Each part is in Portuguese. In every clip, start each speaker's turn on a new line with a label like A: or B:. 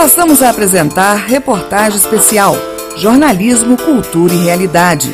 A: Passamos a apresentar reportagem especial Jornalismo, Cultura e Realidade.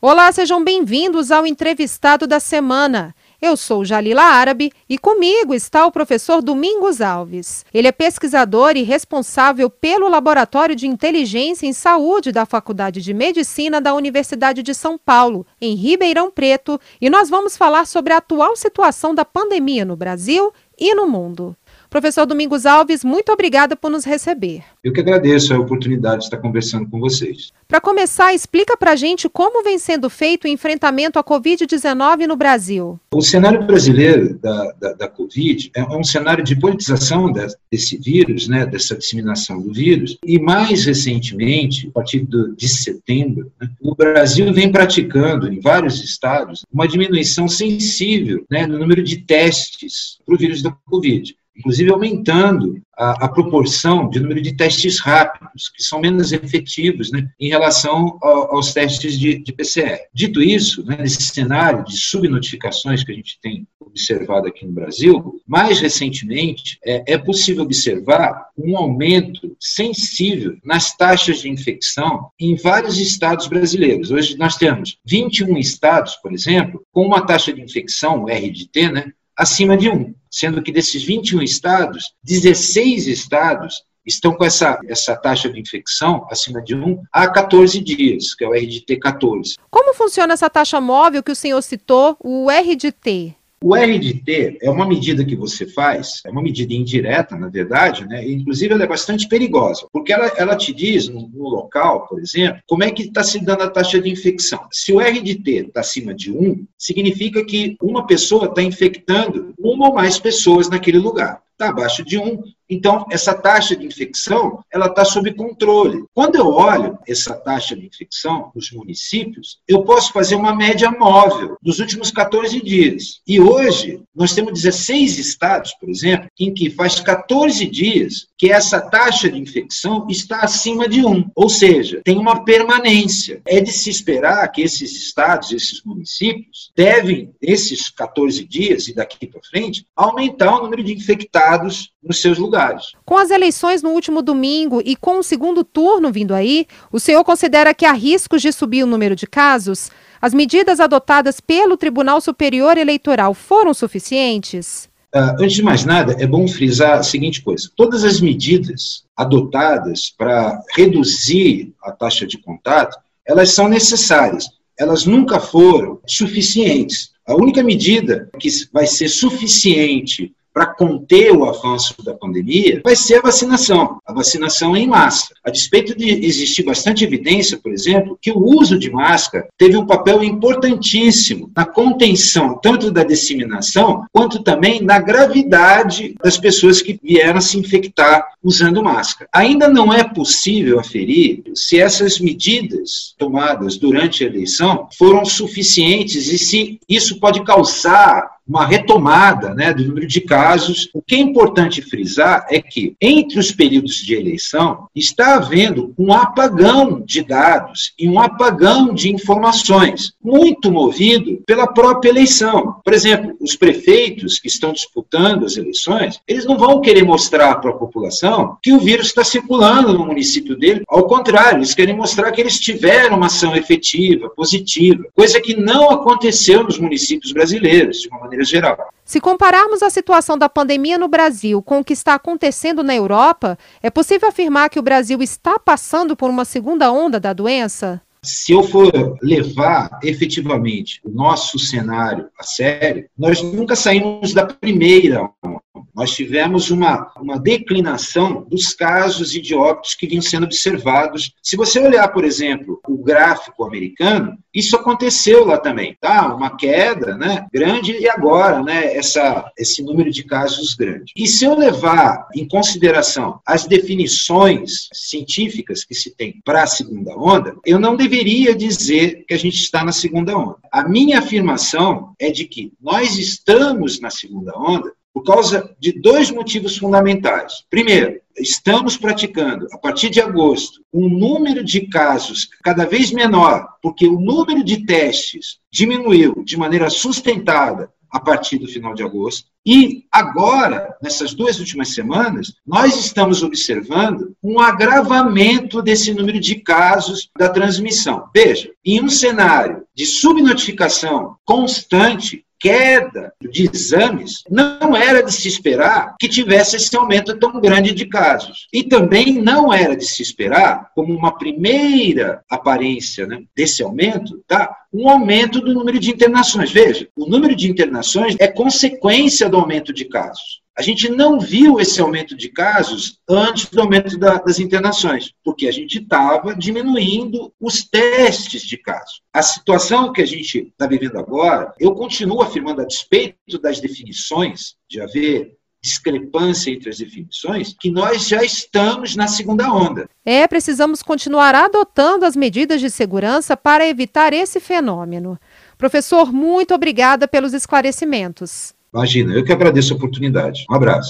B: Olá, sejam bem-vindos ao entrevistado da semana. Eu sou Jalila Árabe e comigo está o professor Domingos Alves. Ele é pesquisador e responsável pelo Laboratório de Inteligência em Saúde da Faculdade de Medicina da Universidade de São Paulo, em Ribeirão Preto, e nós vamos falar sobre a atual situação da pandemia no Brasil e no mundo. Professor Domingos Alves, muito obrigada por nos receber.
C: Eu que agradeço a oportunidade de estar conversando com vocês.
B: Para começar, explica para a gente como vem sendo feito o enfrentamento à Covid-19 no Brasil.
C: O cenário brasileiro da, da, da Covid é um cenário de politização desse vírus, né, dessa disseminação do vírus, e mais recentemente, a partir de setembro, né, o Brasil vem praticando em vários estados uma diminuição sensível né, no número de testes para o vírus da Covid inclusive aumentando a, a, proporção de número de testes rápidos, que são menos efetivos né, em relação ao, aos testes de, de, PCR. Dito isso, né, nesse cenário de subnotificações que a gente tem observado aqui no Brasil, mais recentemente é, é possível observar um aumento sensível nas taxas de infecção em vários estados brasileiros. Hoje nós temos 21 estados, por exemplo, com uma taxa de infecção, RDT, né, acima de 1, sendo que desses 21 estados, 16 estados estão com essa, essa taxa de infecção acima de 1 há 14 dias, que é o RDT 14.
B: Como funciona essa taxa móvel que o senhor citou, o RDT?
C: O RDT é uma medida que você faz, é uma medida indireta, na verdade, né? inclusive ela é bastante perigosa, porque ela, ela te diz no, no local, por exemplo, como é que está se dando a taxa de infecção. Se o RDT está acima de 1, significa que uma pessoa está infectando uma ou mais pessoas naquele lugar está abaixo de 1. Então, essa taxa de infecção ela está sob controle. Quando eu olho essa taxa de infecção nos municípios, eu posso fazer uma média móvel dos últimos 14 dias. E hoje, nós temos 16 estados, por exemplo, em que faz 14 dias que essa taxa de infecção está acima de 1. Ou seja, tem uma permanência. É de se esperar que esses estados, esses municípios, devem, esses 14 dias e daqui para frente, aumentar o número de infectados nos seus lugares.
B: Com as eleições no último domingo e com o segundo turno vindo aí, o senhor considera que há riscos de subir o número de casos? As medidas adotadas pelo Tribunal Superior Eleitoral foram suficientes?
C: Uh, antes de mais nada, é bom frisar a seguinte coisa: todas as medidas adotadas para reduzir a taxa de contato, elas são necessárias. Elas nunca foram suficientes. A única medida que vai ser suficiente para conter o avanço da pandemia vai ser a vacinação, a vacinação em massa. A despeito de existir bastante evidência, por exemplo, que o uso de máscara teve um papel importantíssimo na contenção tanto da disseminação quanto também na gravidade das pessoas que vieram se infectar usando máscara. Ainda não é possível aferir se essas medidas tomadas durante a eleição foram suficientes e se isso pode causar uma retomada né, do número de casos. O que é importante frisar é que, entre os períodos de eleição, está havendo um apagão de dados e um apagão de informações, muito movido pela própria eleição. Por exemplo, os prefeitos que estão disputando as eleições, eles não vão querer mostrar para a população que o vírus está circulando no município dele. Ao contrário, eles querem mostrar que eles tiveram uma ação efetiva, positiva, coisa que não aconteceu nos municípios brasileiros, de uma maneira maneira geral.
B: Se compararmos a situação da pandemia no Brasil com o que está acontecendo na Europa, é possível afirmar que o Brasil está passando por uma segunda onda da doença?
C: Se eu for levar efetivamente o nosso cenário a sério, nós nunca saímos da primeira onda nós tivemos uma, uma declinação dos casos de óbitos que vinham sendo observados. Se você olhar, por exemplo, o gráfico americano, isso aconteceu lá também, tá? Uma queda, né, grande e agora, né, essa esse número de casos grande. E se eu levar em consideração as definições científicas que se tem para a segunda onda, eu não deveria dizer que a gente está na segunda onda. A minha afirmação é de que nós estamos na segunda onda Por causa de dois motivos fundamentais. Primeiro, estamos praticando, a partir de agosto, um número de casos cada vez menor, porque o número de testes diminuiu de maneira sustentada a partir do final de agosto. E agora, nessas duas últimas semanas, nós estamos observando um agravamento desse número de casos da transmissão. Veja, em um cenário de subnotificação constante, queda de exames, não era de se esperar que tivesse esse aumento tão grande de casos. E também não era de se esperar, como uma primeira aparência né, desse aumento, tá? um aumento do número de internações. Veja, o número de internações é consequência do aumento de casos. A gente não viu esse aumento de casos antes do aumento da, das internações, porque a gente estava diminuindo os testes de casos. A situação que a gente está vivendo agora, eu continuo afirmando, a despeito das definições, de haver discrepância entre as definições, que nós já estamos na segunda onda.
B: É, precisamos continuar adotando as medidas de segurança para evitar esse fenômeno. Professor, muito obrigada pelos esclarecimentos.
C: Imagina, eu que agradeço a oportunidade. Um abraço.